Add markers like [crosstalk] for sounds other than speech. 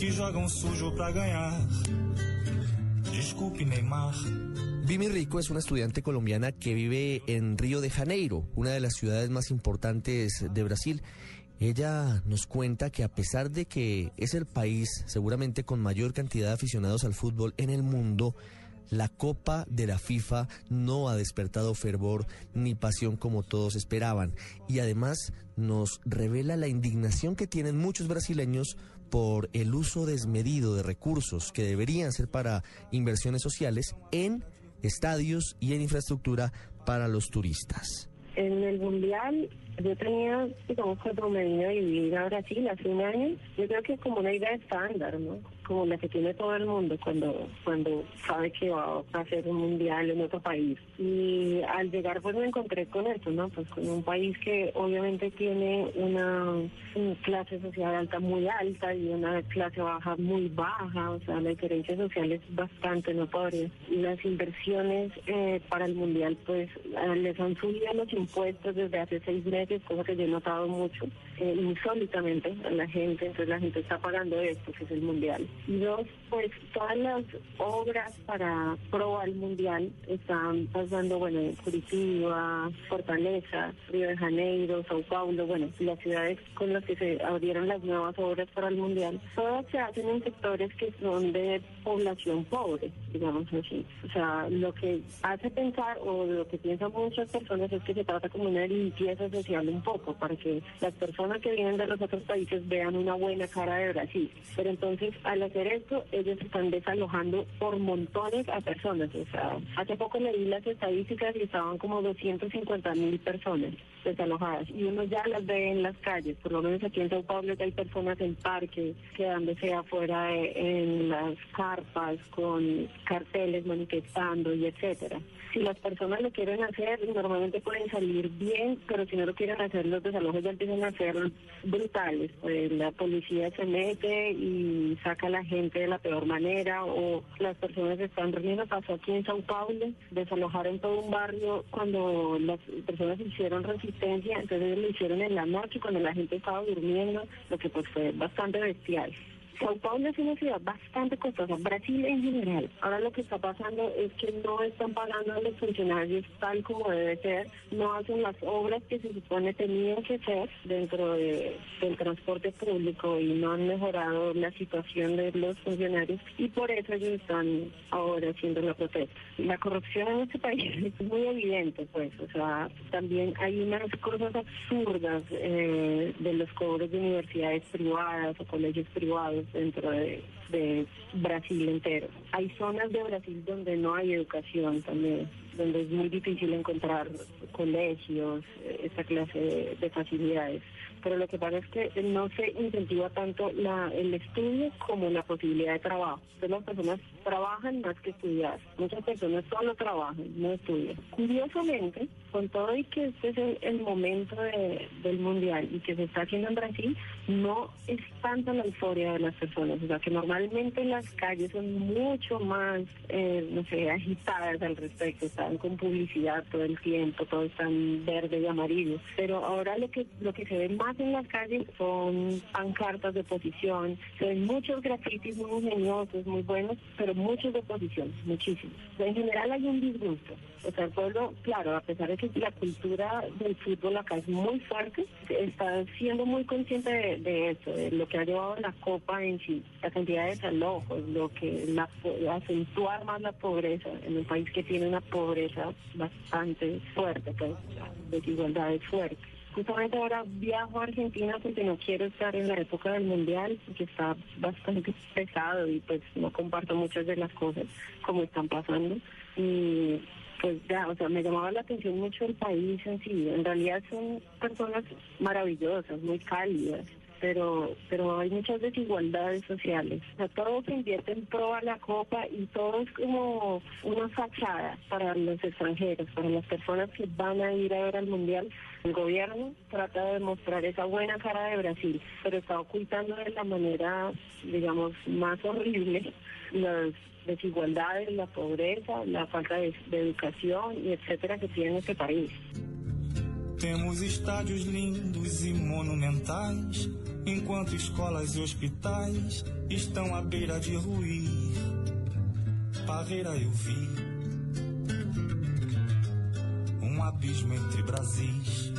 que jogam sujo para ganhar. Desculpe, Neymar. Vimi Rico es una estudiante colombiana que vive en Río de Janeiro, una de las ciudades más importantes de Brasil. Ella nos cuenta que a pesar de que es el país seguramente con mayor cantidad de aficionados al fútbol en el mundo, la Copa de la FIFA no ha despertado fervor ni pasión como todos esperaban y además nos revela la indignación que tienen muchos brasileños por el uso desmedido de recursos que deberían ser para inversiones sociales en estadios y en infraestructura para los turistas. En el Mundial yo tenía, digamos, cuando me vine a vivir a Brasil hace un año, yo creo que es como una idea estándar, ¿no? Como la que tiene todo el mundo cuando, cuando sabe que va a hacer un mundial en otro país. Y al llegar pues me encontré con esto, ¿no? Pues con un país que obviamente tiene una, clase social alta muy alta y una clase baja muy baja, o sea, la diferencia social es bastante notoria. Las inversiones eh, para el mundial pues eh, les han subido los impuestos desde hace seis meses es cosa que yo he notado mucho, eh, insólitamente a la gente, entonces la gente está pagando esto, que es el mundial. Y dos, pues todas las obras para pro al mundial están pasando, bueno, en Curitiba, Fortaleza, Río de Janeiro, Sao Paulo, bueno, las ciudades con las que se abrieron las nuevas obras para el mundial, todas se hacen en sectores que son de población pobre, digamos así. O sea, lo que hace pensar o lo que piensan muchas personas es que se trata como una limpieza social un poco para que las personas que vienen de los otros países vean una buena cara de Brasil. Pero entonces, al hacer esto, ellos están desalojando por montones a personas. O sea, hace poco leí las estadísticas y estaban como 250 mil personas desalojadas y uno ya las ve en las calles, por lo menos aquí en Sao Paulo que hay personas en parques, quedándose afuera en las carpas con carteles manifestando y etcétera. Si las personas lo quieren hacer, normalmente pueden salir bien, pero si no lo quieren hacer, los desalojos ya empiezan a ser brutales. Pues la policía se mete y saca a la gente de la peor manera, o las personas están reuniendo. Pasó aquí en Sao Paulo, desalojaron todo un barrio cuando las personas hicieron entonces lo hicieron en la noche cuando la gente estaba durmiendo, lo que pues fue bastante bestial. Sao Paulo es una ciudad bastante costosa, Brasil en general. Ahora lo que está pasando es que no están pagando a los funcionarios tal como debe ser, no hacen las obras que se supone tenían que hacer dentro del transporte público y no han mejorado la situación de los funcionarios. Y por eso ellos están ahora haciendo la protesta. La corrupción en este país [laughs] es muy evidente, pues, o sea, también hay unas cosas absurdas eh, de los cobros de universidades privadas o colegios privados dentro de, Brasil entero. Hay zonas de Brasil donde no hay educación también, donde es muy difícil encontrar colegios, eh, esta clase de facilidades pero lo que pasa es que no se incentiva tanto la, el estudio como la posibilidad de trabajo. Entonces las personas trabajan más que estudiar. Muchas personas solo trabajan, no estudian. Curiosamente, con todo y que este es el, momento del mundial y que se está haciendo en Brasil, no es tanto la euforia de las personas. O sea, que normalmente las calles son mucho más, eh, no sé, agitadas al respecto. Están con publicidad todo el tiempo, todo está en verde y amarillo. Pero ahora lo que, lo que se ve más en las calles son pancartas de oposición, se ven muchos grafitis muy ingeniosos, muy buenos, pero muchos de oposición, muchísimos. En general hay un disgusto. O sea, el pueblo, claro, a pesar de la cultura del fútbol acá es muy fuerte, está siendo muy consciente de, eso, de lo que ha llevado la Copa en sí, la cantidad de desalojos, lo que la, acentuar más la pobreza en un país que tiene una pobreza bastante fuerte, pues, desigualdades fuertes. Justamente ahora viajo a Argentina porque no quiero estar en la época del mundial, que está bastante pesado y pues no comparto muchas de las cosas como están pasando. Y pues ya, o sea, me llamaba la atención mucho el país en sí. En realidad son personas maravillosas, muy cálidas, pero pero hay muchas desigualdades sociales. O sea, todo se invierte en pro a la copa y todo es como una fachada para los extranjeros, para las personas que van a ir a ver al mundial. El gobierno trata de mostrar esa buena cara de Brasil, pero está ocultando de la manera, digamos, más horrible las desigualdades, la pobreza, la falta de, de educación y etcétera que tiene este país. Temos estádios lindos e monumentais Enquanto escolas e hospitais estão à beira de ruir, Parreira eu vi um abismo entre Brasis